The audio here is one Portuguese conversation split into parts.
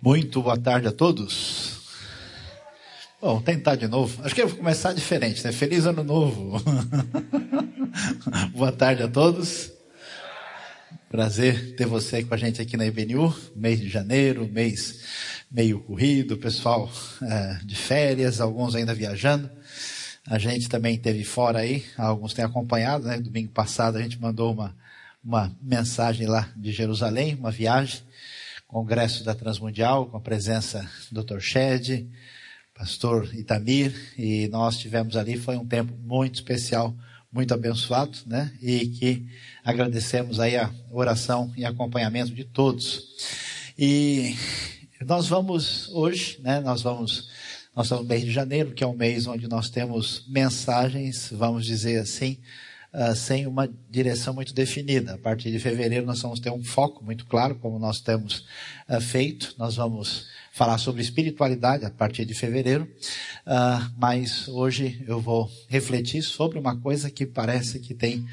Muito boa tarde a todos. Bom, tentar de novo. Acho que eu vou começar diferente, né? Feliz ano novo. boa tarde a todos. Prazer ter você com a gente aqui na IBNU, mês de janeiro, mês meio corrido, pessoal é, de férias, alguns ainda viajando. A gente também teve fora aí, alguns têm acompanhado, né? Domingo passado a gente mandou uma, uma mensagem lá de Jerusalém, uma viagem congresso da Transmundial, com a presença do Dr. Shed, pastor Itamir, e nós tivemos ali, foi um tempo muito especial, muito abençoado, né? E que agradecemos aí a oração e acompanhamento de todos. E nós vamos hoje, né? Nós vamos, nós estamos no mês de janeiro, que é um mês onde nós temos mensagens, vamos dizer assim, uh, sem uma direção muito definida. A partir de fevereiro nós vamos ter um foco muito claro, como nós temos uh, feito. Nós vamos falar sobre espiritualidade a partir de fevereiro, uh, mas hoje eu vou refletir sobre uma coisa que parece que tem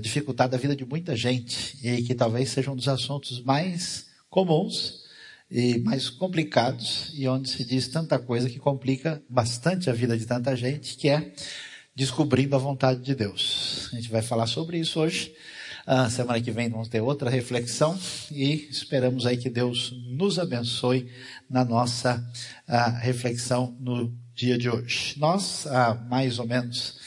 dificultado a vida de muita gente e que talvez seja um dos assuntos mais comuns e mais complicados e onde se diz tanta coisa que complica bastante a vida de tanta gente, que é descobrindo a vontade de Deus. A gente vai falar sobre isso hoje. A semana que vem vamos ter outra reflexão e esperamos aí que Deus nos abençoe na nossa reflexão no dia de hoje. Nós, há mais ou menos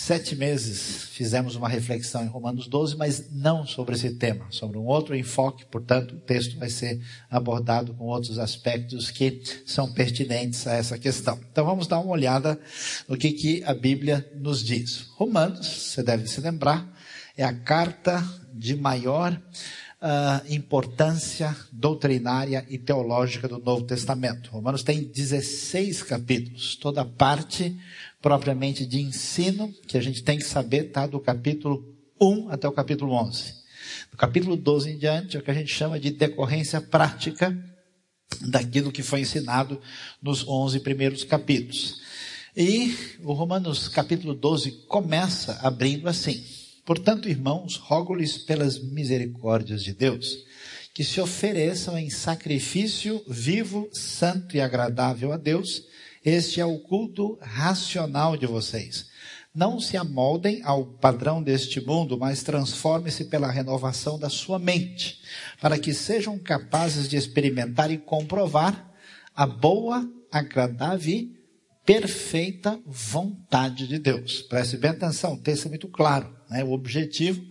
sete meses fizemos uma reflexão em Romanos 12, mas não sobre esse tema, sobre um outro enfoque, portanto, o texto vai ser abordado com outros aspectos que são pertinentes a essa questão. Então vamos dar uma olhada no que, que a Bíblia nos diz. Romanos, você deve se lembrar, é a carta de maior uh, importância doutrinária e teológica do Novo Testamento. Romanos tem 16 capítulos, toda parte propriamente de ensino, que a gente tem que saber, tá? Do capítulo 1 até o capítulo 11. Do capítulo 12 em diante é o que a gente chama de decorrência prática daquilo que foi ensinado nos 11 primeiros capítulos. E o Romanos capítulo 12 começa abrindo assim: Portanto, irmãos, rogo-lhes pelas misericórdias de Deus, que se ofereçam em sacrifício vivo, santo e agradável a Deus, este é o culto racional de vocês. Não se amoldem ao padrão deste mundo, mas transforme-se pela renovação da sua mente, para que sejam capazes de experimentar e comprovar a boa, agradável e perfeita vontade de Deus. Preste bem atenção, o texto é muito claro. Né? O objetivo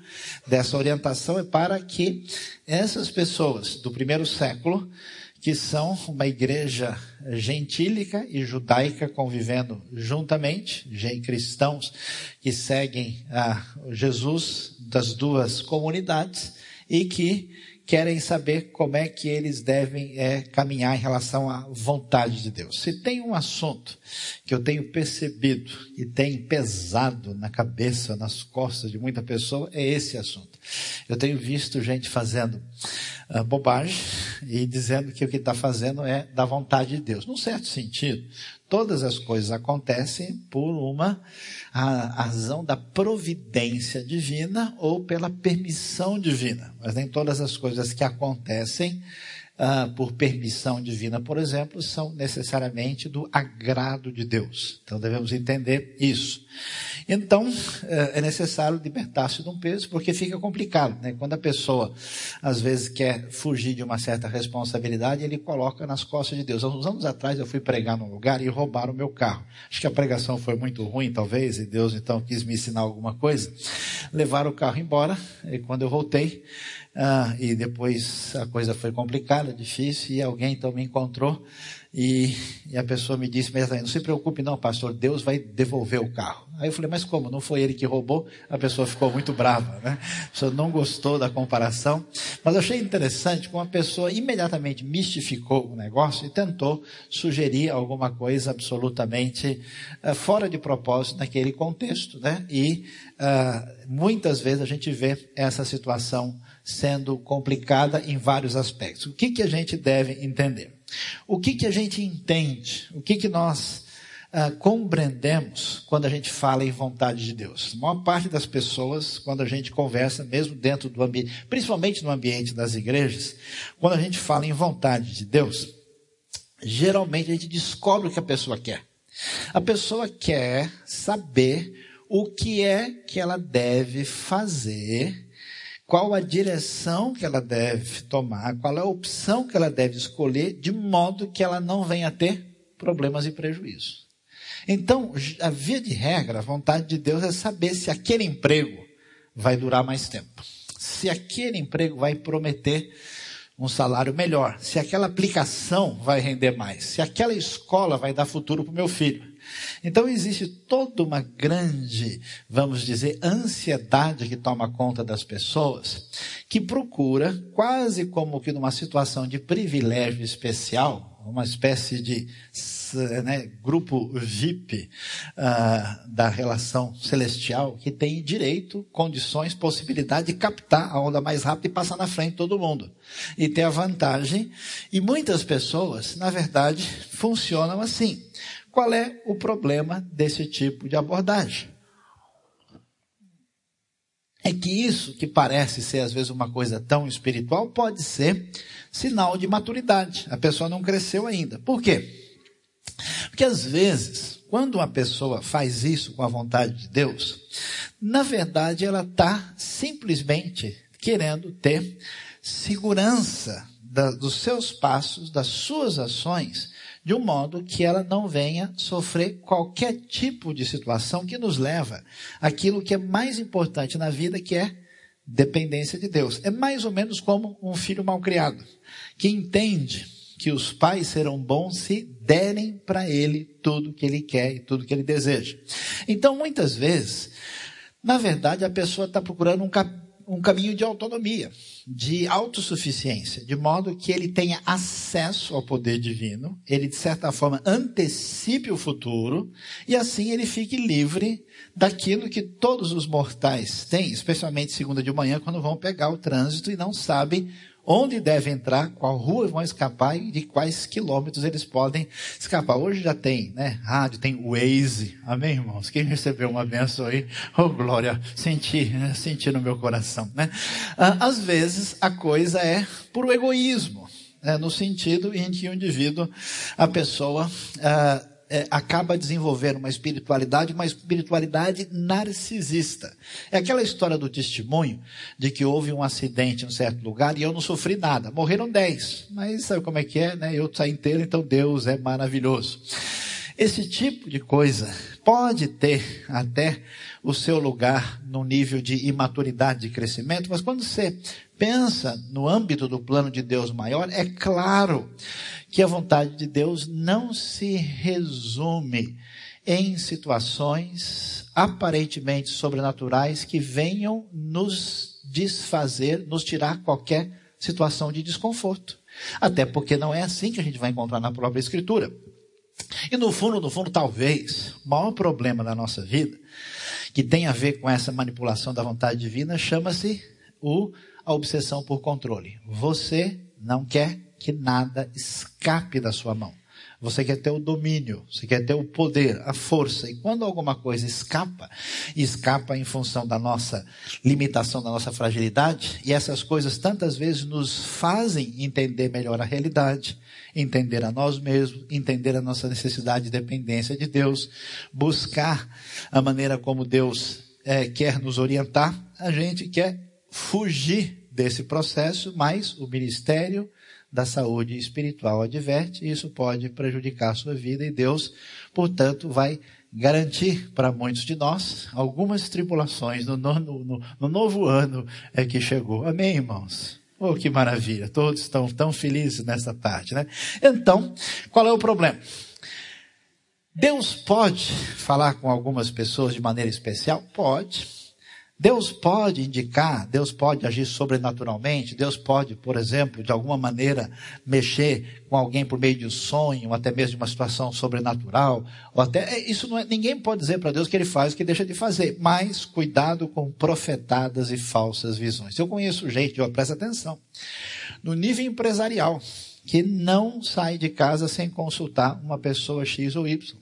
dessa orientação é para que essas pessoas do primeiro século que são uma igreja gentílica e judaica convivendo juntamente, cristãos que seguem a Jesus das duas comunidades e que querem saber como é que eles devem é, caminhar em relação à vontade de Deus. Se tem um assunto que eu tenho percebido e tem pesado na cabeça, nas costas de muita pessoa, é esse assunto. Eu tenho visto gente fazendo uh, bobagem e dizendo que o que está fazendo é da vontade de Deus. Num certo sentido, todas as coisas acontecem por uma razão da providência divina ou pela permissão divina. Mas nem todas as coisas que acontecem uh, por permissão divina, por exemplo, são necessariamente do agrado de Deus. Então devemos entender isso. Então, eh, é necessário libertar-se de um peso, porque fica complicado, né? Quando a pessoa, às vezes, quer fugir de uma certa responsabilidade, ele coloca nas costas de Deus. Há uns anos atrás, eu fui pregar num lugar e roubaram o meu carro. Acho que a pregação foi muito ruim, talvez, e Deus, então, quis me ensinar alguma coisa. Levaram o carro embora, e quando eu voltei, ah, e depois a coisa foi complicada, difícil, e alguém então me encontrou e, e, a pessoa me disse imediatamente, não se preocupe não, pastor, Deus vai devolver o carro. Aí eu falei, mas como? Não foi ele que roubou? A pessoa ficou muito brava, né? A pessoa não gostou da comparação. Mas eu achei interessante como a pessoa imediatamente mistificou o negócio e tentou sugerir alguma coisa absolutamente uh, fora de propósito naquele contexto, né? E uh, muitas vezes a gente vê essa situação sendo complicada em vários aspectos. O que, que a gente deve entender? O que, que a gente entende? O que, que nós uh, compreendemos quando a gente fala em vontade de Deus. A maior parte das pessoas, quando a gente conversa, mesmo dentro do ambiente, principalmente no ambiente das igrejas, quando a gente fala em vontade de Deus, geralmente a gente descobre o que a pessoa quer. A pessoa quer saber o que é que ela deve fazer, qual a direção que ela deve tomar, qual é a opção que ela deve escolher, de modo que ela não venha a ter problemas e prejuízos. Então, a via de regra, a vontade de Deus é saber se aquele emprego vai durar mais tempo. Se aquele emprego vai prometer um salário melhor. Se aquela aplicação vai render mais. Se aquela escola vai dar futuro para o meu filho. Então existe toda uma grande, vamos dizer, ansiedade que toma conta das pessoas, que procura, quase como que numa situação de privilégio especial, uma espécie de né, grupo VIP uh, da relação celestial que tem direito, condições, possibilidade de captar a onda mais rápida e passar na frente de todo mundo. E ter a vantagem. E muitas pessoas, na verdade, funcionam assim. Qual é o problema desse tipo de abordagem? É que isso, que parece ser às vezes uma coisa tão espiritual, pode ser sinal de maturidade. A pessoa não cresceu ainda. Por quê? Porque às vezes, quando uma pessoa faz isso com a vontade de Deus, na verdade ela está simplesmente querendo ter segurança da, dos seus passos, das suas ações, de um modo que ela não venha sofrer qualquer tipo de situação que nos leva àquilo que é mais importante na vida, que é dependência de Deus. É mais ou menos como um filho mal criado, que entende que os pais serão bons se derem para ele tudo que ele quer e tudo que ele deseja. Então, muitas vezes, na verdade, a pessoa está procurando um, um caminho de autonomia, de autossuficiência, de modo que ele tenha acesso ao poder divino, ele, de certa forma, antecipe o futuro, e assim ele fique livre daquilo que todos os mortais têm, especialmente segunda de manhã, quando vão pegar o trânsito e não sabem onde deve entrar, qual rua vão escapar e de quais quilômetros eles podem escapar. Hoje já tem, né? Rádio, tem Waze. Amém, irmãos? Quem recebeu uma benção aí? Oh, glória. Senti, né? senti no meu coração, né? Ah, às vezes a coisa é por egoísmo. É, no sentido em que o indivíduo, a pessoa, ah, é, acaba desenvolvendo uma espiritualidade, uma espiritualidade narcisista. É aquela história do testemunho de que houve um acidente em um certo lugar e eu não sofri nada. Morreram dez, mas sabe como é que é, né? Eu saí inteiro, então Deus é maravilhoso. Esse tipo de coisa pode ter até o seu lugar no nível de imaturidade de crescimento, mas quando você pensa no âmbito do plano de Deus maior, é claro que a vontade de Deus não se resume em situações aparentemente sobrenaturais que venham nos desfazer, nos tirar qualquer situação de desconforto. Até porque não é assim que a gente vai encontrar na própria Escritura. E no fundo, no fundo, talvez, o maior problema da nossa vida, que tem a ver com essa manipulação da vontade divina, chama-se o, a obsessão por controle. Você não quer que nada escape da sua mão. Você quer ter o domínio, você quer ter o poder, a força. E quando alguma coisa escapa, escapa em função da nossa limitação, da nossa fragilidade, e essas coisas tantas vezes nos fazem entender melhor a realidade, entender a nós mesmos, entender a nossa necessidade de dependência de Deus, buscar a maneira como Deus é, quer nos orientar, a gente quer fugir desse processo, mas o ministério da saúde espiritual adverte, e isso pode prejudicar a sua vida, e Deus, portanto, vai garantir para muitos de nós algumas tribulações no, no, no, no novo ano é que chegou. Amém, irmãos? Oh, que maravilha! Todos estão tão felizes nessa tarde, né? Então, qual é o problema? Deus pode falar com algumas pessoas de maneira especial? Pode. Deus pode indicar, Deus pode agir sobrenaturalmente, Deus pode, por exemplo, de alguma maneira mexer com alguém por meio de um sonho, até mesmo de uma situação sobrenatural, ou até é, isso não é, ninguém pode dizer para Deus que ele faz o que deixa de fazer, mas cuidado com profetadas e falsas visões. Eu conheço gente, ó, presta atenção, no nível empresarial, que não sai de casa sem consultar uma pessoa X ou Y.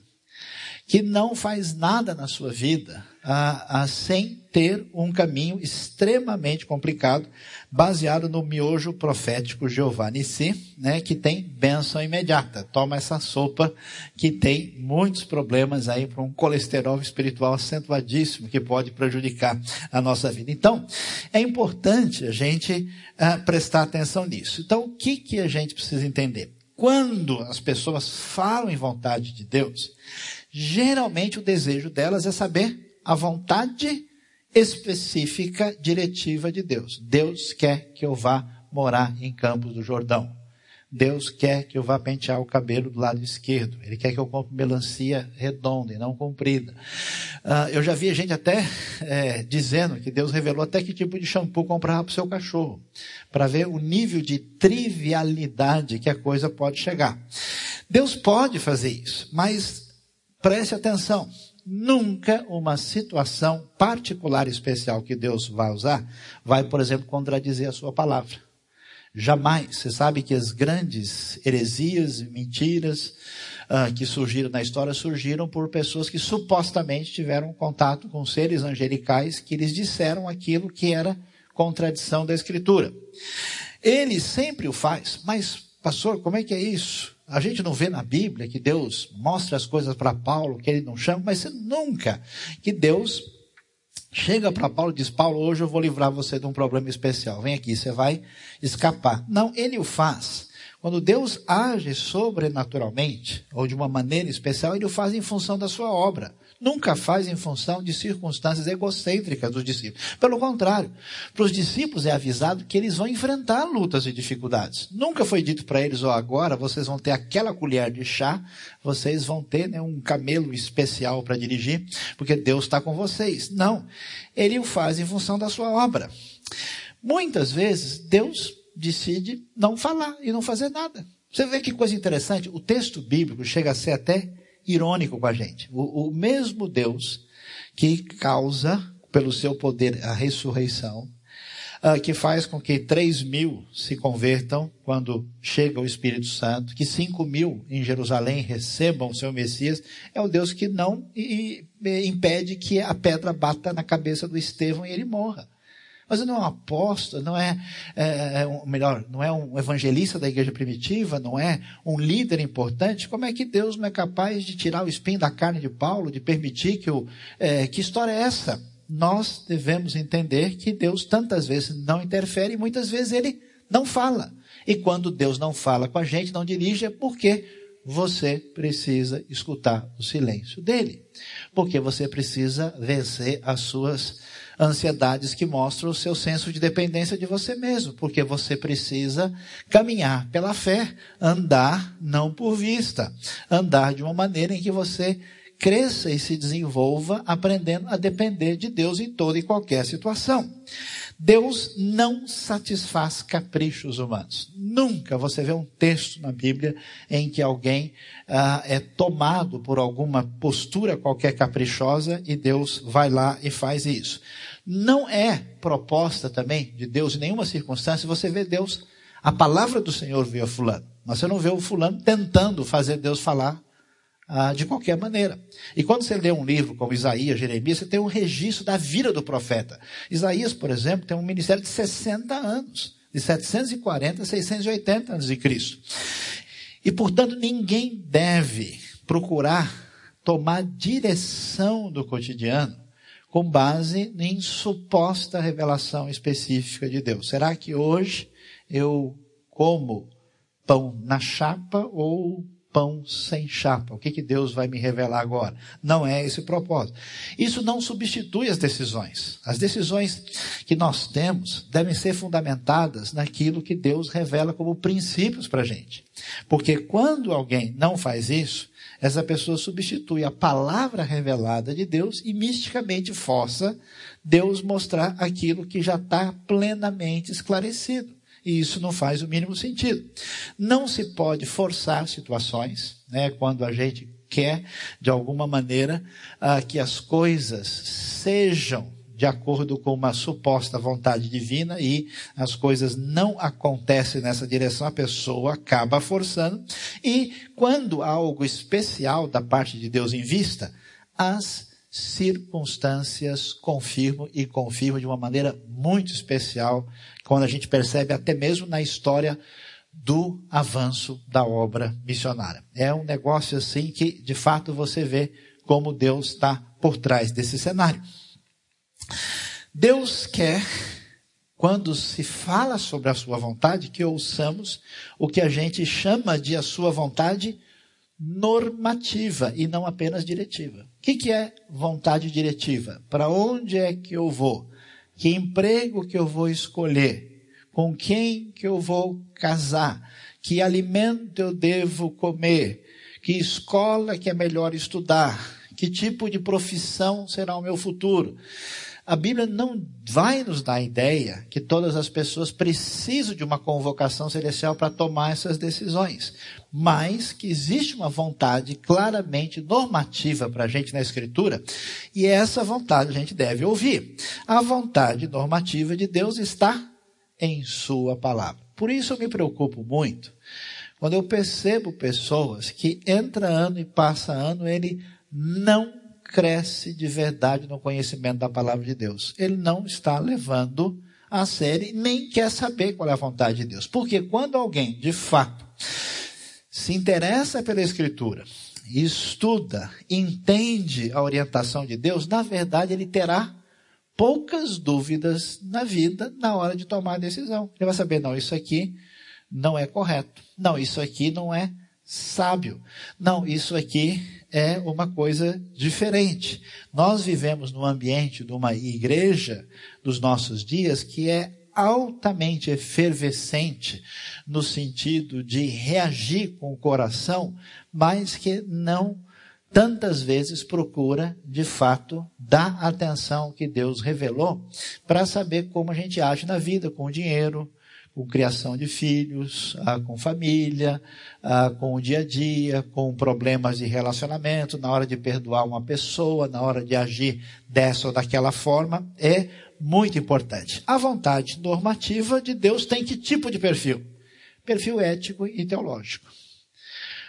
que não faz nada na sua vida ah, ah, sem ter um caminho extremamente complicado, baseado no miojo profético Jeová Nissi, né, que tem bênção imediata. Toma essa sopa que tem muitos problemas aí para um colesterol espiritual acentuadíssimo que pode prejudicar a nossa vida. Então, é importante a gente ah, prestar atenção nisso. Então, o que, que a gente precisa entender? Quando as pessoas falam em vontade de Deus, geralmente o desejo delas é saber a vontade específica, diretiva de Deus. Deus quer que eu vá morar em Campos do Jordão. Deus quer que eu vá pentear o cabelo do lado esquerdo. Ele quer que eu compre melancia redonda e não comprida. Uh, eu já vi gente até é, dizendo que Deus revelou até que tipo de shampoo comprar para o seu cachorro. Para ver o nível de trivialidade que a coisa pode chegar. Deus pode fazer isso, mas Preste atenção. Nunca uma situação particular especial que Deus vai usar vai, por exemplo, contradizer a sua palavra. Jamais. Você sabe que as grandes heresias mentiras uh, que surgiram na história surgiram por pessoas que supostamente tiveram contato com seres angelicais que lhes disseram aquilo que era contradição da Escritura. Ele sempre o faz, mas, pastor, como é que é isso? A gente não vê na Bíblia que Deus mostra as coisas para Paulo, que ele não chama, mas nunca que Deus chega para Paulo e diz: Paulo, hoje eu vou livrar você de um problema especial. Vem aqui, você vai escapar. Não, ele o faz. Quando Deus age sobrenaturalmente, ou de uma maneira especial, ele o faz em função da sua obra nunca faz em função de circunstâncias egocêntricas dos discípulos. Pelo contrário, para os discípulos é avisado que eles vão enfrentar lutas e dificuldades. Nunca foi dito para eles, ó, oh, agora vocês vão ter aquela colher de chá, vocês vão ter né, um camelo especial para dirigir, porque Deus está com vocês. Não, ele o faz em função da sua obra. Muitas vezes, Deus decide não falar e não fazer nada. Você vê que coisa interessante? O texto bíblico chega a ser até irônico com a gente. O, o mesmo Deus que causa, pelo seu poder, a ressurreição, uh, que faz com que 3 mil se convertam quando chega o Espírito Santo, que 5 mil em Jerusalém recebam o seu Messias, é o Deus que não e, e impede que a pedra bata na cabeça do Estevão e ele morra. Mas não é um apóstolo, não é, é, é melhor, não é um evangelista da igreja primitiva, não é um líder importante. Como é que Deus não é capaz de tirar o espinho da carne de Paulo, de permitir que o, é, que história é essa? Nós devemos entender que Deus tantas vezes não interfere e muitas vezes ele não fala. E quando Deus não fala com a gente, não dirige, é porque você precisa escutar o silêncio dele. Porque você precisa vencer as suas ansiedades que mostram o seu senso de dependência de você mesmo, porque você precisa caminhar pela fé, andar não por vista, andar de uma maneira em que você cresça e se desenvolva aprendendo a depender de Deus em toda e qualquer situação. Deus não satisfaz caprichos humanos. Nunca você vê um texto na Bíblia em que alguém ah, é tomado por alguma postura qualquer caprichosa e Deus vai lá e faz isso. Não é proposta também de Deus em nenhuma circunstância você vê Deus, a palavra do Senhor veio a fulano. Mas você não vê o fulano tentando fazer Deus falar ah, de qualquer maneira. E quando você lê um livro como Isaías, Jeremias, você tem um registro da vida do profeta. Isaías, por exemplo, tem um ministério de 60 anos, de 740 a 680 anos de Cristo. E, portanto, ninguém deve procurar tomar direção do cotidiano com base em suposta revelação específica de Deus. Será que hoje eu como pão na chapa ou pão sem chapa? O que, que Deus vai me revelar agora? Não é esse o propósito. Isso não substitui as decisões. As decisões que nós temos devem ser fundamentadas naquilo que Deus revela como princípios para a gente. Porque quando alguém não faz isso, essa pessoa substitui a palavra revelada de Deus e misticamente força Deus mostrar aquilo que já está plenamente esclarecido. E isso não faz o mínimo sentido. Não se pode forçar situações, né, quando a gente quer, de alguma maneira, ah, que as coisas sejam de acordo com uma suposta vontade divina e as coisas não acontecem nessa direção, a pessoa acaba forçando. E quando há algo especial da parte de Deus em vista, as circunstâncias confirmam e confirmam de uma maneira muito especial, quando a gente percebe até mesmo na história do avanço da obra missionária. É um negócio assim que, de fato, você vê como Deus está por trás desse cenário. Deus quer, quando se fala sobre a sua vontade, que ouçamos o que a gente chama de a sua vontade normativa e não apenas diretiva. O que, que é vontade diretiva? Para onde é que eu vou? Que emprego que eu vou escolher? com quem que eu vou casar, que alimento eu devo comer, que escola que é melhor estudar, que tipo de profissão será o meu futuro. A Bíblia não vai nos dar a ideia que todas as pessoas precisam de uma convocação celestial para tomar essas decisões, mas que existe uma vontade claramente normativa para a gente na Escritura, e essa vontade a gente deve ouvir. A vontade normativa de Deus está em Sua palavra. Por isso eu me preocupo muito quando eu percebo pessoas que entra ano e passa ano, ele não cresce de verdade no conhecimento da palavra de Deus. Ele não está levando a sério, nem quer saber qual é a vontade de Deus. Porque quando alguém, de fato, se interessa pela Escritura, estuda, entende a orientação de Deus, na verdade ele terá poucas dúvidas na vida na hora de tomar a decisão. Ele vai saber, não, isso aqui não é correto. Não, isso aqui não é sábio. Não, isso aqui é uma coisa diferente. Nós vivemos num ambiente de uma igreja dos nossos dias que é altamente efervescente no sentido de reagir com o coração, mas que não tantas vezes procura, de fato, dar atenção que Deus revelou para saber como a gente age na vida, com o dinheiro, com criação de filhos, ah, com família, ah, com o dia a dia, com problemas de relacionamento, na hora de perdoar uma pessoa, na hora de agir dessa ou daquela forma, é muito importante. A vontade normativa de Deus tem que tipo de perfil? Perfil ético e teológico.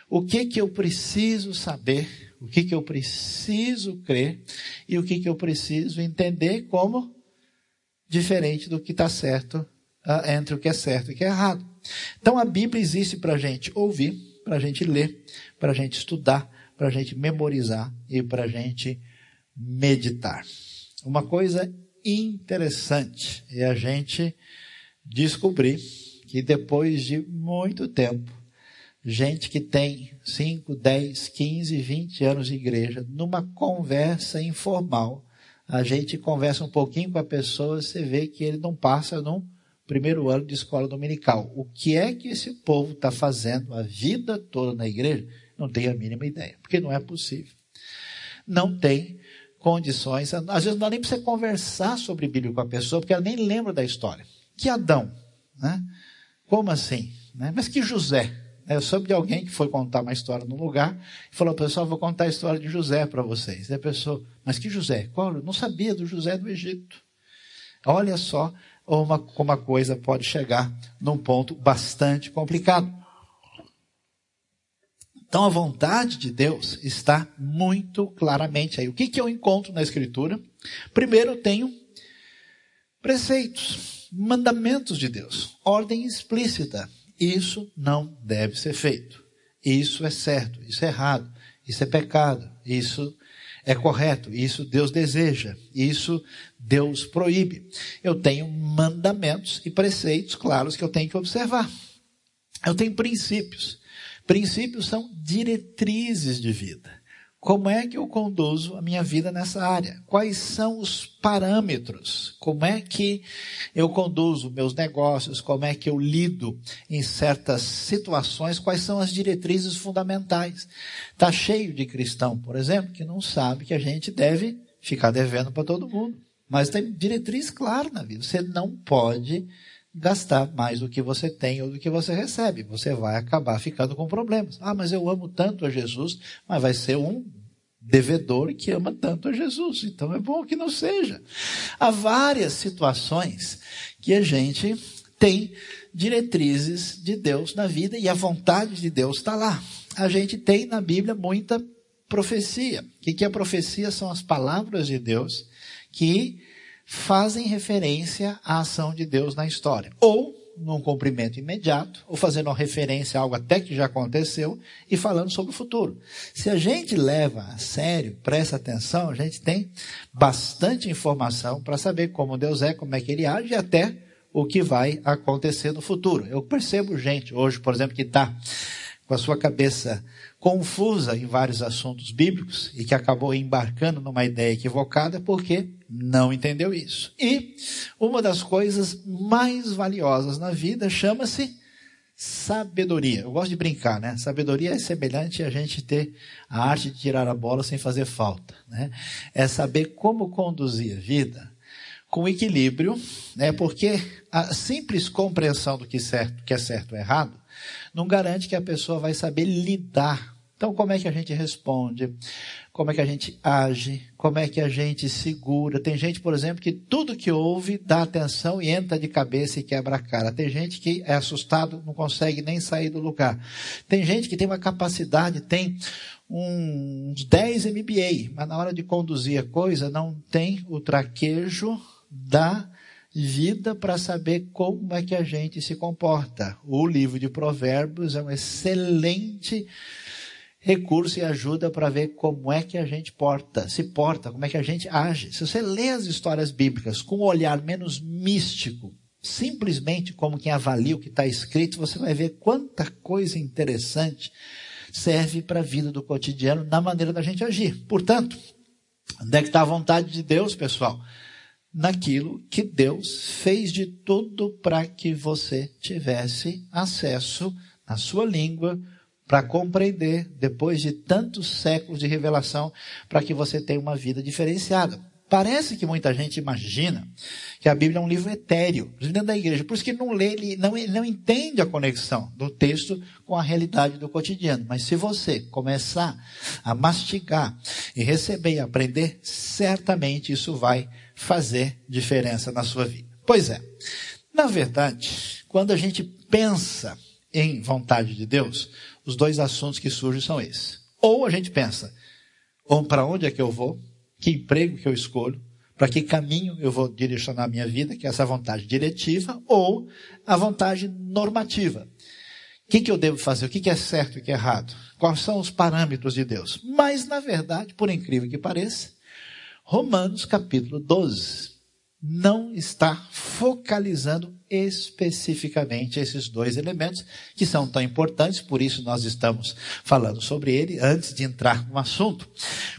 O que que eu preciso saber o que, que eu preciso crer e o que, que eu preciso entender como diferente do que está certo, uh, entre o que é certo e o que é errado. Então a Bíblia existe para a gente ouvir, para a gente ler, para a gente estudar, para a gente memorizar e para a gente meditar. Uma coisa interessante é a gente descobrir que depois de muito tempo, gente que tem 5, 10, 15, 20 anos de igreja, numa conversa informal, a gente conversa um pouquinho com a pessoa, você vê que ele não passa no primeiro ano de escola dominical. O que é que esse povo está fazendo a vida toda na igreja? Não tem a mínima ideia, porque não é possível. Não tem condições, às vezes não dá nem para você conversar sobre Bíblia com a pessoa, porque ela nem lembra da história. Que Adão? Né? Como assim? Né? Mas que José? Eu soube de alguém que foi contar uma história num lugar e falou, pessoal, vou contar a história de José para vocês. E a pessoa, mas que José? Qual? Eu não sabia do José do Egito. Olha só uma, como a coisa pode chegar num ponto bastante complicado. Então a vontade de Deus está muito claramente aí. O que, que eu encontro na Escritura? Primeiro eu tenho preceitos, mandamentos de Deus, ordem explícita. Isso não deve ser feito. Isso é certo, isso é errado, isso é pecado, isso é correto, isso Deus deseja, isso Deus proíbe. Eu tenho mandamentos e preceitos claros que eu tenho que observar. Eu tenho princípios. Princípios são diretrizes de vida. Como é que eu conduzo a minha vida nessa área? Quais são os parâmetros? Como é que eu conduzo meus negócios? Como é que eu lido em certas situações? Quais são as diretrizes fundamentais? Está cheio de cristão, por exemplo, que não sabe que a gente deve ficar devendo para todo mundo. Mas tem diretriz clara na vida. Você não pode gastar mais do que você tem ou do que você recebe. Você vai acabar ficando com problemas. Ah, mas eu amo tanto a Jesus, mas vai ser um devedor que ama tanto a Jesus. Então é bom que não seja. Há várias situações que a gente tem diretrizes de Deus na vida e a vontade de Deus está lá. A gente tem na Bíblia muita profecia. O que é profecia? São as palavras de Deus que fazem referência à ação de Deus na história. Ou num cumprimento imediato, ou fazendo uma referência a algo até que já aconteceu e falando sobre o futuro. Se a gente leva a sério, presta atenção, a gente tem bastante informação para saber como Deus é, como é que ele age e até o que vai acontecer no futuro. Eu percebo gente hoje, por exemplo, que está com a sua cabeça confusa em vários assuntos bíblicos e que acabou embarcando numa ideia equivocada porque não entendeu isso. E uma das coisas mais valiosas na vida chama-se sabedoria. Eu gosto de brincar, né? Sabedoria é semelhante a gente ter a arte de tirar a bola sem fazer falta, né? É saber como conduzir a vida com equilíbrio, né? Porque a simples compreensão do que, certo, que é certo ou errado não garante que a pessoa vai saber lidar. Então, como é que a gente responde? Como é que a gente age? Como é que a gente segura? Tem gente, por exemplo, que tudo que ouve dá atenção e entra de cabeça e quebra a cara. Tem gente que é assustado, não consegue nem sair do lugar. Tem gente que tem uma capacidade, tem uns 10 MBA, mas na hora de conduzir a coisa não tem o traquejo da vida para saber como é que a gente se comporta. O livro de Provérbios é um excelente recurso e ajuda para ver como é que a gente porta, se porta, como é que a gente age. Se você lê as histórias bíblicas com um olhar menos místico, simplesmente como quem avalia o que está escrito, você vai ver quanta coisa interessante serve para a vida do cotidiano na maneira da gente agir. Portanto, onde é que está a vontade de Deus, pessoal? Naquilo que Deus fez de tudo para que você tivesse acesso na sua língua para compreender depois de tantos séculos de revelação para que você tenha uma vida diferenciada. Parece que muita gente imagina que a Bíblia é um livro etéreo, dentro da igreja. Por isso que não lê, ele não, ele não entende a conexão do texto com a realidade do cotidiano. Mas se você começar a mastigar e receber e aprender, certamente isso vai fazer diferença na sua vida. Pois é, na verdade, quando a gente pensa em vontade de Deus, os dois assuntos que surgem são esses. Ou a gente pensa, para onde é que eu vou, que emprego que eu escolho, para que caminho eu vou direcionar a minha vida, que é essa vontade diretiva, ou a vontade normativa. O que, que eu devo fazer? O que, que é certo e o que é errado? Quais são os parâmetros de Deus? Mas, na verdade, por incrível que pareça, Romanos capítulo 12 não está focalizando especificamente esses dois elementos que são tão importantes, por isso nós estamos falando sobre ele antes de entrar no assunto.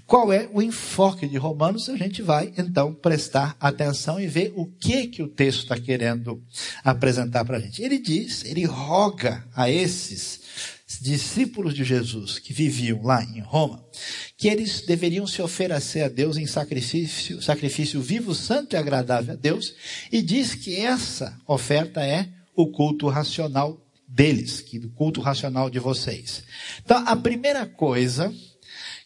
Qual é o enfoque de Romanos? A gente vai então prestar atenção e ver o que que o texto está querendo apresentar para a gente. Ele diz, ele roga a esses discípulos de Jesus que viviam lá em Roma, que eles deveriam se oferecer a Deus em sacrifício, sacrifício vivo, santo e agradável a Deus, e diz que essa oferta é o culto racional deles, que o culto racional de vocês. Então, a primeira coisa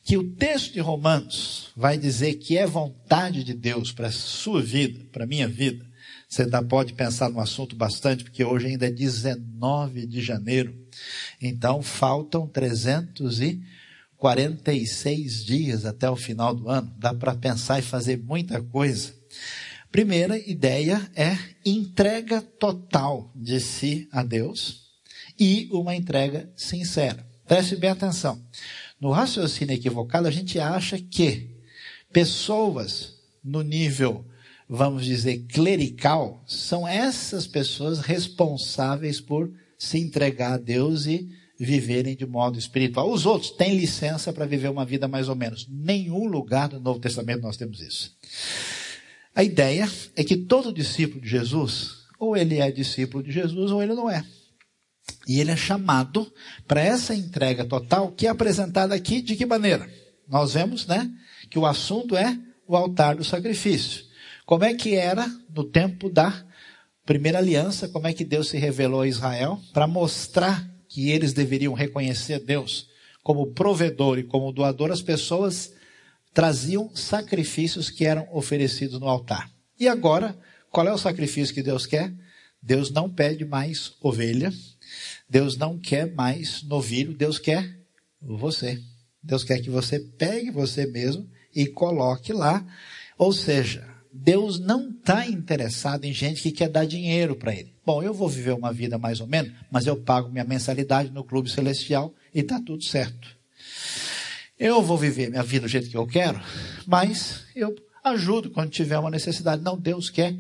que o texto de Romanos vai dizer que é vontade de Deus para a sua vida, para a minha vida, você ainda pode pensar no assunto bastante, porque hoje ainda é 19 de janeiro. Então faltam 346 dias até o final do ano. Dá para pensar e fazer muita coisa. Primeira ideia é entrega total de si a Deus e uma entrega sincera. Preste bem atenção. No raciocínio equivocado, a gente acha que pessoas no nível vamos dizer, clerical, são essas pessoas responsáveis por se entregar a Deus e viverem de modo espiritual. Os outros têm licença para viver uma vida mais ou menos. Nenhum lugar do Novo Testamento nós temos isso. A ideia é que todo discípulo de Jesus, ou ele é discípulo de Jesus, ou ele não é. E ele é chamado para essa entrega total que é apresentada aqui de que maneira? Nós vemos, né, que o assunto é o altar do sacrifício. Como é que era no tempo da primeira aliança? Como é que Deus se revelou a Israel para mostrar que eles deveriam reconhecer Deus como provedor e como doador? As pessoas traziam sacrifícios que eram oferecidos no altar. E agora, qual é o sacrifício que Deus quer? Deus não pede mais ovelha, Deus não quer mais novilho, Deus quer você. Deus quer que você pegue você mesmo e coloque lá. Ou seja, Deus não está interessado em gente que quer dar dinheiro para Ele. Bom, eu vou viver uma vida mais ou menos, mas eu pago minha mensalidade no clube celestial e está tudo certo. Eu vou viver minha vida do jeito que eu quero, mas eu ajudo quando tiver uma necessidade. Não, Deus quer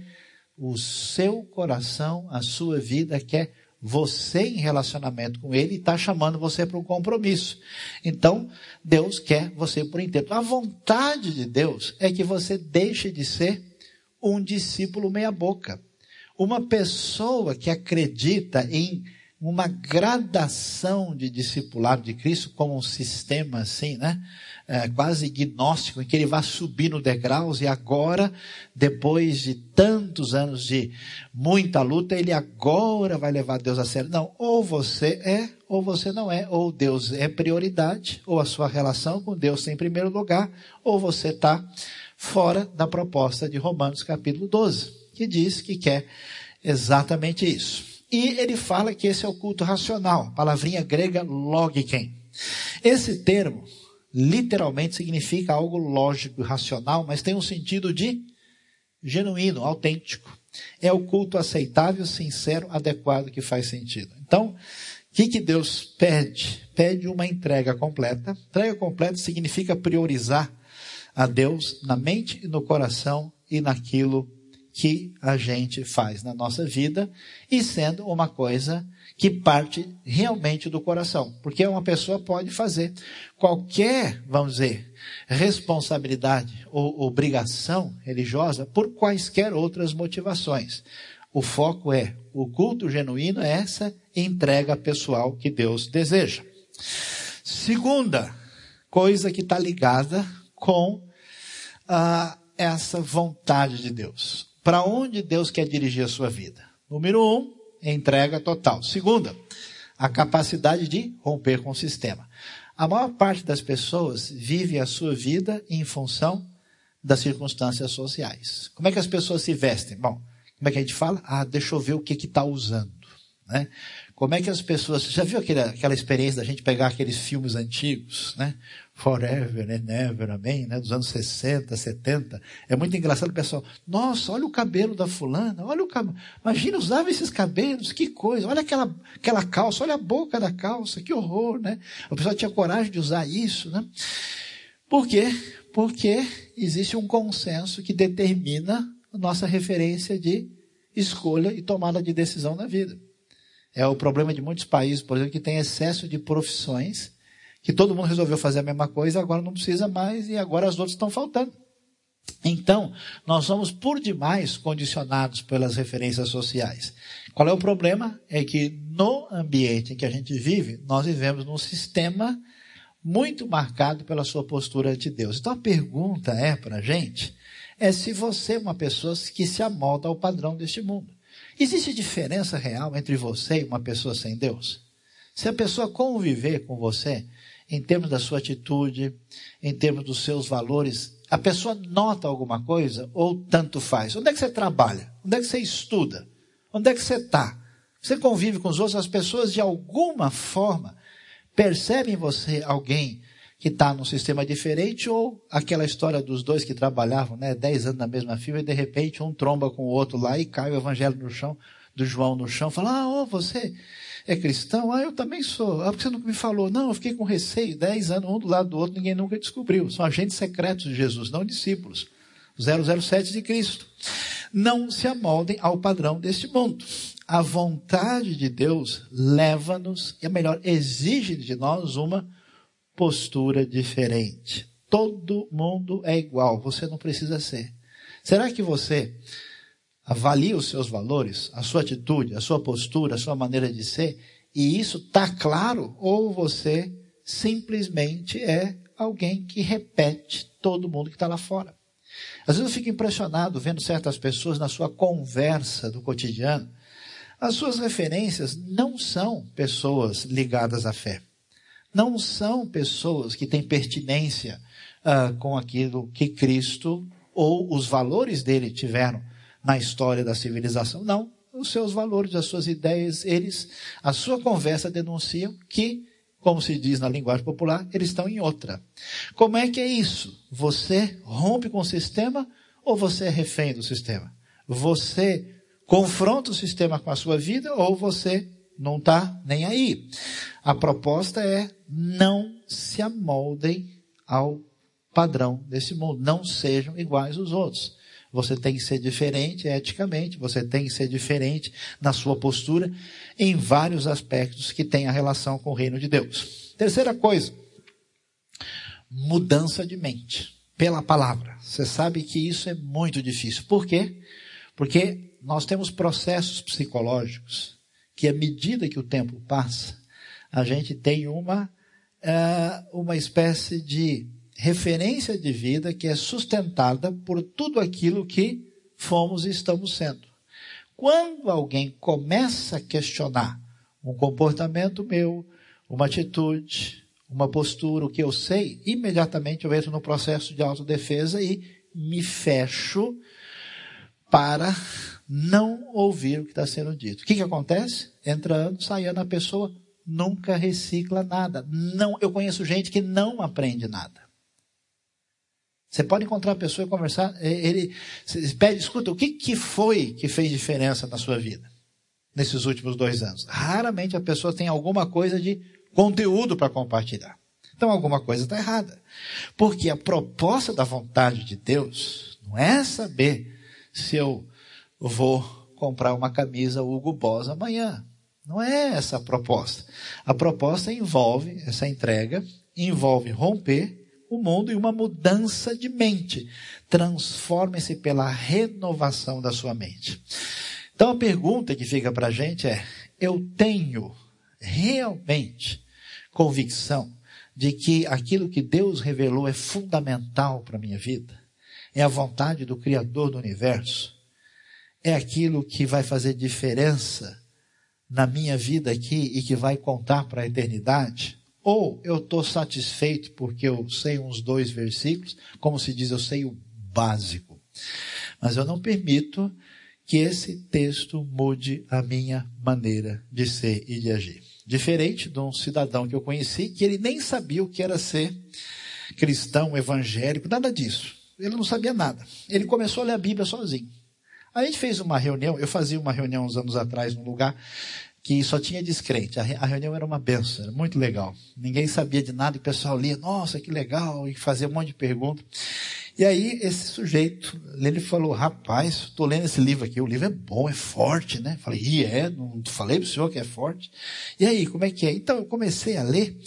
o seu coração, a sua vida quer você em relacionamento com Ele está chamando você para um compromisso. Então, Deus quer você por inteiro. A vontade de Deus é que você deixe de ser um discípulo meia-boca. Uma pessoa que acredita em uma gradação de discipulado de Cristo como um sistema assim, né? É, quase gnóstico, em que ele vai subir no degraus e agora, depois de tantos anos de muita luta, ele agora vai levar Deus a sério. Não, ou você é, ou você não é, ou Deus é prioridade, ou a sua relação com Deus tem em primeiro lugar, ou você está fora da proposta de Romanos capítulo 12, que diz que quer exatamente isso. E ele fala que esse é o culto racional, palavrinha grega logiken. Esse termo literalmente significa algo lógico e racional, mas tem um sentido de genuíno, autêntico. É o culto aceitável, sincero, adequado que faz sentido. Então, o que, que Deus pede? Pede uma entrega completa. Entrega completa significa priorizar a Deus na mente e no coração e naquilo que a gente faz na nossa vida e sendo uma coisa que parte realmente do coração. Porque uma pessoa pode fazer qualquer, vamos dizer, responsabilidade ou obrigação religiosa por quaisquer outras motivações. O foco é o culto genuíno, é essa entrega pessoal que Deus deseja. Segunda coisa que está ligada com ah, essa vontade de Deus para onde Deus quer dirigir a sua vida. Número um, entrega total. Segunda, a capacidade de romper com o sistema. A maior parte das pessoas vive a sua vida em função das circunstâncias sociais. Como é que as pessoas se vestem? Bom, como é que a gente fala? Ah, deixa eu ver o que está usando. Né? Como é que as pessoas. Já viu aquela, aquela experiência da gente pegar aqueles filmes antigos, né? Forever and Never, amém, né? Dos anos 60, 70. É muito engraçado o pessoal. Nossa, olha o cabelo da fulana, olha o cabelo. Imagina, usava esses cabelos, que coisa. Olha aquela, aquela calça, olha a boca da calça, que horror, né? O pessoal tinha coragem de usar isso, né? Por quê? Porque existe um consenso que determina a nossa referência de escolha e tomada de decisão na vida. É o problema de muitos países, por exemplo, que tem excesso de profissões que todo mundo resolveu fazer a mesma coisa, agora não precisa mais e agora as outras estão faltando. Então, nós somos por demais condicionados pelas referências sociais. Qual é o problema? É que no ambiente em que a gente vive, nós vivemos num sistema muito marcado pela sua postura de Deus. Então a pergunta é para a gente, é se você é uma pessoa que se amolda ao padrão deste mundo. Existe diferença real entre você e uma pessoa sem Deus? Se a pessoa conviver com você, em termos da sua atitude, em termos dos seus valores, a pessoa nota alguma coisa ou tanto faz? Onde é que você trabalha? Onde é que você estuda? Onde é que você está? Você convive com os outros, as pessoas de alguma forma percebem em você alguém que está num sistema diferente ou aquela história dos dois que trabalhavam, né, dez anos na mesma firma e de repente um tromba com o outro lá e cai o evangelho no chão, do João no chão, fala, ah, oh, você é cristão? Ah, eu também sou. Ah, porque você nunca me falou? Não, eu fiquei com receio, dez anos, um do lado do outro, ninguém nunca descobriu. São agentes secretos de Jesus, não discípulos. 007 de Cristo. Não se amoldem ao padrão deste mundo. A vontade de Deus leva-nos, e a melhor, exige de nós uma postura diferente. Todo mundo é igual, você não precisa ser. Será que você avalia os seus valores, a sua atitude, a sua postura, a sua maneira de ser, e isso está claro, ou você simplesmente é alguém que repete todo mundo que está lá fora. Às vezes eu fico impressionado vendo certas pessoas na sua conversa do cotidiano. As suas referências não são pessoas ligadas à fé. Não são pessoas que têm pertinência uh, com aquilo que Cristo ou os valores dele tiveram na história da civilização. Não, os seus valores, as suas ideias, eles, a sua conversa denunciam que, como se diz na linguagem popular, eles estão em outra. Como é que é isso? Você rompe com o sistema ou você é refém do sistema? Você confronta o sistema com a sua vida ou você não está nem aí? A proposta é não se amoldem ao padrão desse mundo, não sejam iguais aos outros. Você tem que ser diferente eticamente, você tem que ser diferente na sua postura em vários aspectos que têm a relação com o reino de Deus. Terceira coisa, mudança de mente pela palavra. Você sabe que isso é muito difícil. Por quê? Porque nós temos processos psicológicos que, à medida que o tempo passa, a gente tem uma, uh, uma espécie de referência de vida que é sustentada por tudo aquilo que fomos e estamos sendo. Quando alguém começa a questionar um comportamento meu, uma atitude, uma postura, o que eu sei, imediatamente eu entro no processo de autodefesa e me fecho para não ouvir o que está sendo dito. O que, que acontece? Entrando, saindo, a pessoa nunca recicla nada. Não, eu conheço gente que não aprende nada. Você pode encontrar a pessoa e conversar, ele pede, escuta, o que, que foi que fez diferença na sua vida nesses últimos dois anos? Raramente a pessoa tem alguma coisa de conteúdo para compartilhar. Então alguma coisa está errada. Porque a proposta da vontade de Deus não é saber se eu vou comprar uma camisa Hugo Boss amanhã. Não é essa a proposta. A proposta envolve essa entrega, envolve romper o mundo e uma mudança de mente. Transforme-se pela renovação da sua mente. Então a pergunta que fica para a gente é: eu tenho realmente convicção de que aquilo que Deus revelou é fundamental para a minha vida? É a vontade do Criador do universo? É aquilo que vai fazer diferença na minha vida aqui e que vai contar para a eternidade? Ou eu estou satisfeito porque eu sei uns dois versículos, como se diz, eu sei o básico. Mas eu não permito que esse texto mude a minha maneira de ser e de agir. Diferente de um cidadão que eu conheci, que ele nem sabia o que era ser cristão, evangélico, nada disso. Ele não sabia nada. Ele começou a ler a Bíblia sozinho. A gente fez uma reunião, eu fazia uma reunião uns anos atrás num lugar que só tinha descrente. A reunião era uma benção, era muito legal. Ninguém sabia de nada o pessoal lia, nossa, que legal, e fazia um monte de perguntas. E aí esse sujeito, ele falou, rapaz, estou lendo esse livro aqui, o livro é bom, é forte, né? Falei, e é, não falei para o senhor que é forte. E aí, como é que é? Então eu comecei a ler,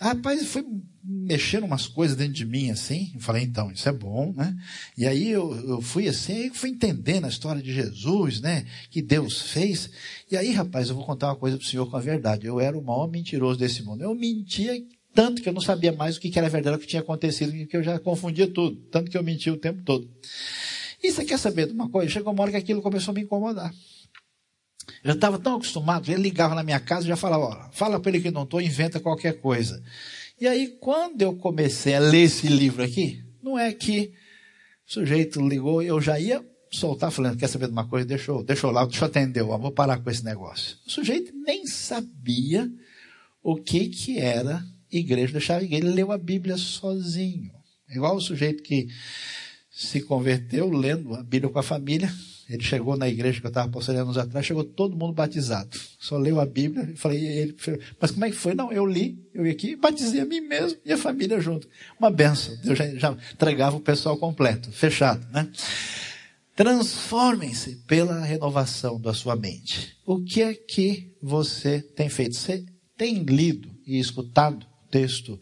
rapaz, foi mexendo umas coisas dentro de mim assim. Eu falei, então, isso é bom, né? E aí eu, eu fui assim, fui entendendo a história de Jesus, né? Que Deus fez. E aí, rapaz, eu vou contar uma coisa para o senhor com a verdade. Eu era o maior mentiroso desse mundo. Eu mentia tanto que eu não sabia mais o que era verdade, o que tinha acontecido, que eu já confundia tudo. Tanto que eu mentia o tempo todo. E você quer saber de uma coisa? Chegou uma hora que aquilo começou a me incomodar. Eu estava tão acostumado, ele ligava na minha casa e já falava, ó, fala para ele que não estou, inventa qualquer coisa. E aí, quando eu comecei a ler esse livro aqui, não é que o sujeito ligou eu já ia soltar falando, quer saber de uma coisa? Deixa eu, deixa eu lá, deixa eu atender, ó, vou parar com esse negócio. O sujeito nem sabia o que que era igreja, deixava igreja, ele leu a Bíblia sozinho. Igual o sujeito que se converteu lendo a Bíblia com a família, ele chegou na igreja que eu estava postando anos atrás, chegou todo mundo batizado. Só leu a Bíblia e falei, ele, mas como é que foi? Não, eu li, eu ia aqui, batizei a mim mesmo e a família junto. Uma benção. Deus já, já entregava o pessoal completo, fechado, né? Transformem-se pela renovação da sua mente. O que é que você tem feito? Você tem lido e escutado texto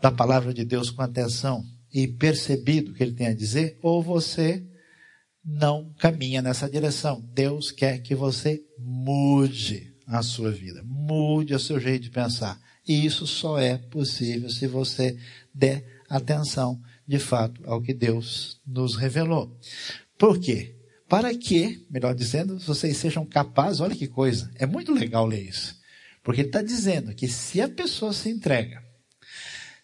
da palavra de Deus com atenção e percebido o que ele tem a dizer? Ou você não caminha nessa direção. Deus quer que você mude a sua vida, mude o seu jeito de pensar. E isso só é possível se você der atenção, de fato, ao que Deus nos revelou. Por quê? Para que, melhor dizendo, vocês sejam capazes, olha que coisa, é muito legal ler isso. Porque ele está dizendo que se a pessoa se entrega,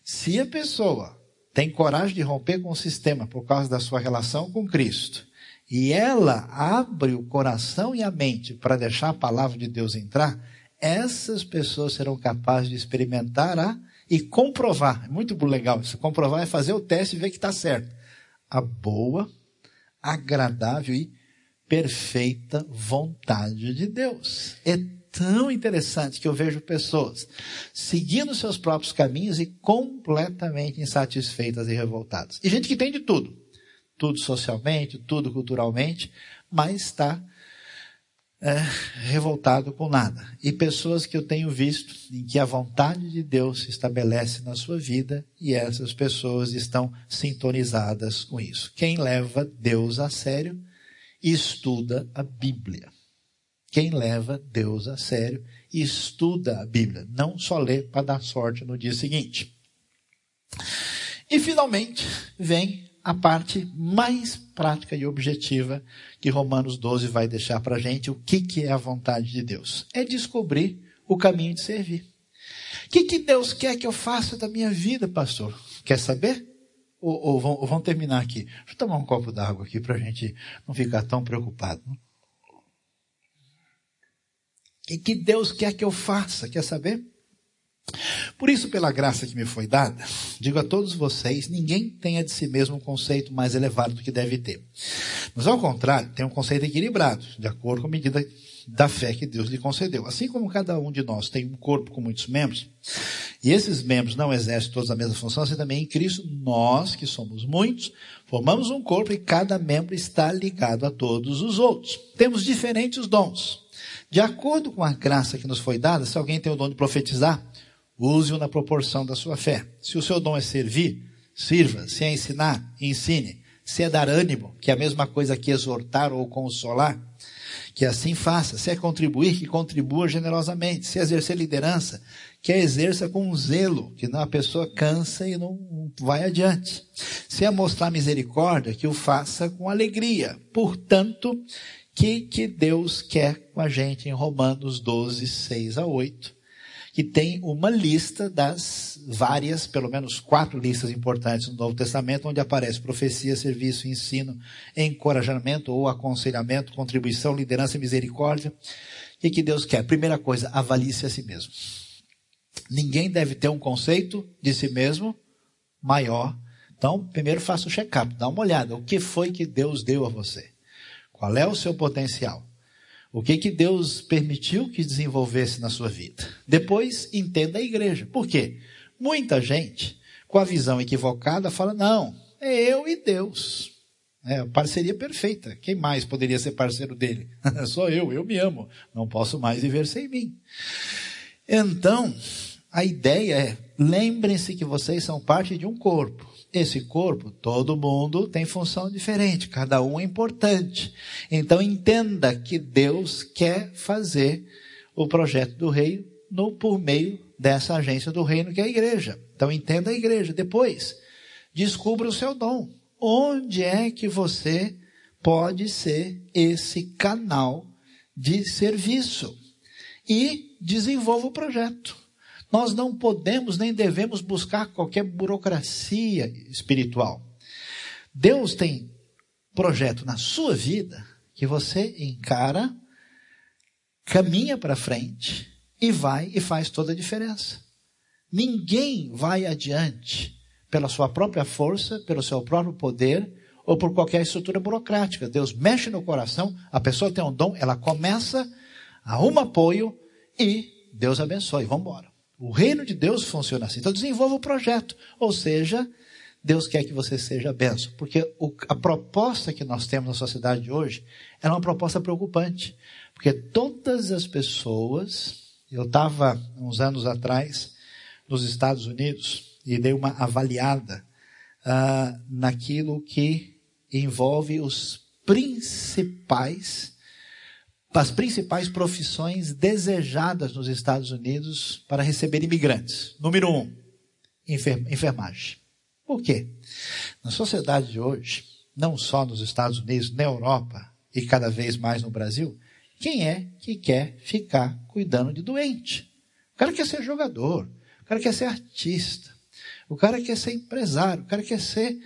se a pessoa tem coragem de romper com o sistema por causa da sua relação com Cristo, e ela abre o coração e a mente para deixar a palavra de Deus entrar, essas pessoas serão capazes de experimentar a, e comprovar. É muito legal isso. Comprovar é fazer o teste e ver que está certo. A boa, agradável e perfeita vontade de Deus. É tão interessante que eu vejo pessoas seguindo seus próprios caminhos e completamente insatisfeitas e revoltadas. E gente que tem de tudo. Tudo socialmente, tudo culturalmente, mas está é, revoltado com nada. E pessoas que eu tenho visto em que a vontade de Deus se estabelece na sua vida e essas pessoas estão sintonizadas com isso. Quem leva Deus a sério estuda a Bíblia. Quem leva Deus a sério e estuda a Bíblia, não só lê para dar sorte no dia seguinte. E finalmente vem a parte mais prática e objetiva que Romanos 12 vai deixar para a gente. O que, que é a vontade de Deus? É descobrir o caminho de servir. O que, que Deus quer que eu faça da minha vida, pastor? Quer saber? Ou, ou, vão, ou vão, terminar aqui? Deixa eu tomar um copo d'água aqui para a gente não ficar tão preocupado. E que Deus quer que eu faça, quer saber? Por isso, pela graça que me foi dada, digo a todos vocês: ninguém tenha de si mesmo um conceito mais elevado do que deve ter. Mas, ao contrário, tem um conceito equilibrado, de acordo com a medida da fé que Deus lhe concedeu. Assim como cada um de nós tem um corpo com muitos membros, e esses membros não exercem todos a mesma função, assim também em Cristo, nós, que somos muitos, formamos um corpo e cada membro está ligado a todos os outros. Temos diferentes dons. De acordo com a graça que nos foi dada, se alguém tem o dom de profetizar, use-o na proporção da sua fé. Se o seu dom é servir, sirva. Se é ensinar, ensine. Se é dar ânimo, que é a mesma coisa que exortar ou consolar, que assim faça. Se é contribuir, que contribua generosamente. Se é exercer liderança, que a exerça com zelo, que não a pessoa cansa e não vai adiante. Se é mostrar misericórdia, que o faça com alegria. Portanto, que, que Deus quer com a gente em Romanos 12, 6 a 8, que tem uma lista das várias, pelo menos quatro listas importantes no Novo Testamento, onde aparece profecia, serviço, ensino, encorajamento ou aconselhamento, contribuição, liderança e misericórdia. Que, que Deus quer? Primeira coisa, avalie-se a si mesmo. Ninguém deve ter um conceito de si mesmo maior. Então, primeiro faça o check-up, dá uma olhada. O que foi que Deus deu a você? Qual é o seu potencial? O que, que Deus permitiu que desenvolvesse na sua vida? Depois, entenda a igreja. Por quê? Muita gente, com a visão equivocada, fala: não, é eu e Deus. É, parceria perfeita. Quem mais poderia ser parceiro dele? Só eu, eu me amo. Não posso mais viver sem mim. Então, a ideia é: lembrem-se que vocês são parte de um corpo. Esse corpo, todo mundo tem função diferente, cada um é importante. Então entenda que Deus quer fazer o projeto do reino no, por meio dessa agência do reino que é a igreja. Então entenda a igreja. Depois, descubra o seu dom. Onde é que você pode ser esse canal de serviço? E desenvolva o projeto. Nós não podemos nem devemos buscar qualquer burocracia espiritual. Deus tem projeto na sua vida que você encara, caminha para frente e vai e faz toda a diferença. Ninguém vai adiante pela sua própria força, pelo seu próprio poder ou por qualquer estrutura burocrática. Deus mexe no coração, a pessoa tem um dom, ela começa, arruma apoio e Deus abençoe. Vamos embora. O reino de Deus funciona assim. Então desenvolva o projeto. Ou seja, Deus quer que você seja benção. Porque o, a proposta que nós temos na sociedade de hoje é uma proposta preocupante. Porque todas as pessoas. Eu estava, uns anos atrás, nos Estados Unidos e dei uma avaliada uh, naquilo que envolve os principais as principais profissões desejadas nos Estados Unidos para receber imigrantes. Número um, enfermagem. Por quê? Na sociedade de hoje, não só nos Estados Unidos, na Europa e cada vez mais no Brasil, quem é que quer ficar cuidando de doente? O cara quer ser jogador, o cara quer ser artista, o cara quer ser empresário, o cara quer ser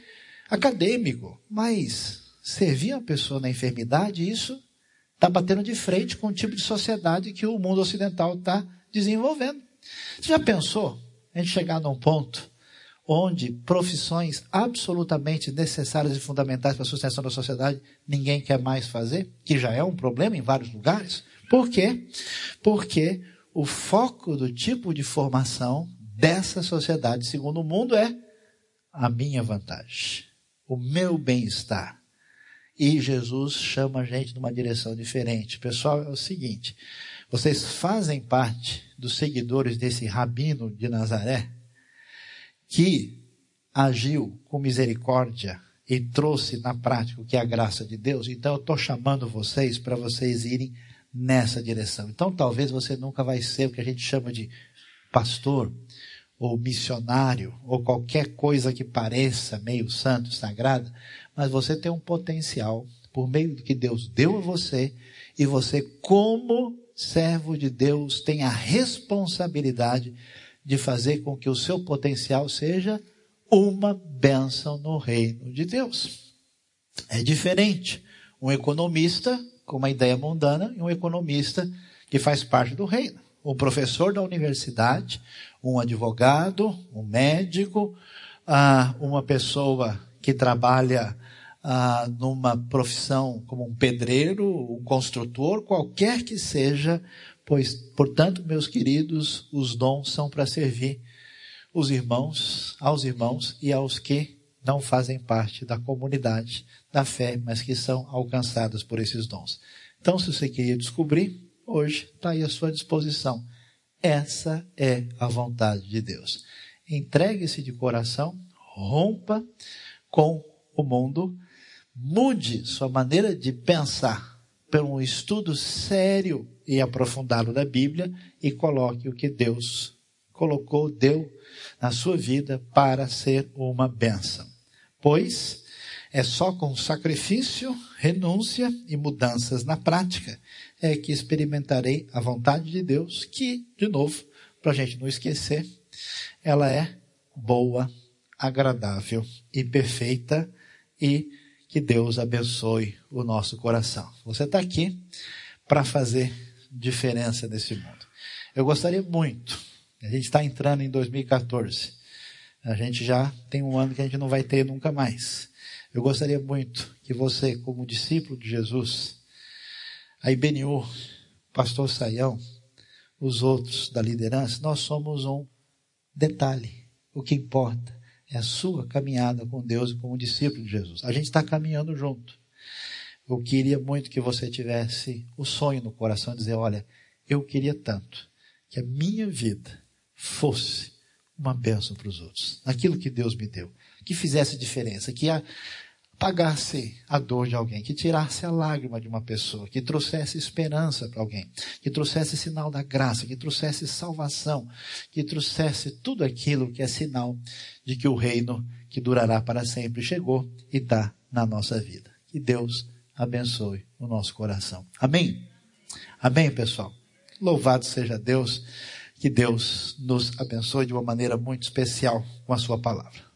acadêmico, mas servir a pessoa na enfermidade, isso está batendo de frente com o tipo de sociedade que o mundo ocidental está desenvolvendo. Você já pensou gente chegar num ponto onde profissões absolutamente necessárias e fundamentais para a sustentação da sociedade ninguém quer mais fazer, que já é um problema em vários lugares? Por quê? Porque o foco do tipo de formação dessa sociedade, segundo o mundo, é a minha vantagem, o meu bem-estar. E Jesus chama a gente numa direção diferente. Pessoal, é o seguinte: vocês fazem parte dos seguidores desse rabino de Nazaré, que agiu com misericórdia e trouxe na prática o que é a graça de Deus. Então eu estou chamando vocês para vocês irem nessa direção. Então talvez você nunca vai ser o que a gente chama de pastor ou missionário ou qualquer coisa que pareça meio santo, sagrada, mas você tem um potencial por meio do que Deus deu a você e você como servo de Deus tem a responsabilidade de fazer com que o seu potencial seja uma bênção no reino de Deus. É diferente um economista com uma ideia mundana e um economista que faz parte do reino. Um professor da universidade, um advogado, um médico, ah, uma pessoa que trabalha ah, numa profissão como um pedreiro, um construtor, qualquer que seja, pois, portanto, meus queridos, os dons são para servir os irmãos, aos irmãos e aos que não fazem parte da comunidade da fé, mas que são alcançados por esses dons. Então, se você queria descobrir, hoje está aí à sua disposição. Essa é a vontade de Deus. Entregue-se de coração, rompa com o mundo, mude sua maneira de pensar por um estudo sério e aprofundado da Bíblia e coloque o que Deus colocou, deu na sua vida para ser uma bênção. Pois é só com sacrifício, renúncia e mudanças na prática é que experimentarei a vontade de Deus, que, de novo, para a gente não esquecer, ela é boa, agradável e perfeita e que Deus abençoe o nosso coração. Você está aqui para fazer diferença nesse mundo. Eu gostaria muito, a gente está entrando em 2014, a gente já tem um ano que a gente não vai ter nunca mais. Eu gostaria muito que você, como discípulo de Jesus, a IBNU, pastor Saião, os outros da liderança, nós somos um detalhe. O que importa é a sua caminhada com Deus como discípulo de Jesus. A gente está caminhando junto. Eu queria muito que você tivesse o sonho no coração de dizer: olha, eu queria tanto que a minha vida fosse uma bênção para os outros. Aquilo que Deus me deu. Que fizesse diferença. Que a, pagasse a dor de alguém, que tirasse a lágrima de uma pessoa, que trouxesse esperança para alguém, que trouxesse sinal da graça, que trouxesse salvação, que trouxesse tudo aquilo que é sinal de que o reino que durará para sempre chegou e está na nossa vida. Que Deus abençoe o nosso coração. Amém? Amém, pessoal? Louvado seja Deus, que Deus nos abençoe de uma maneira muito especial com a sua palavra.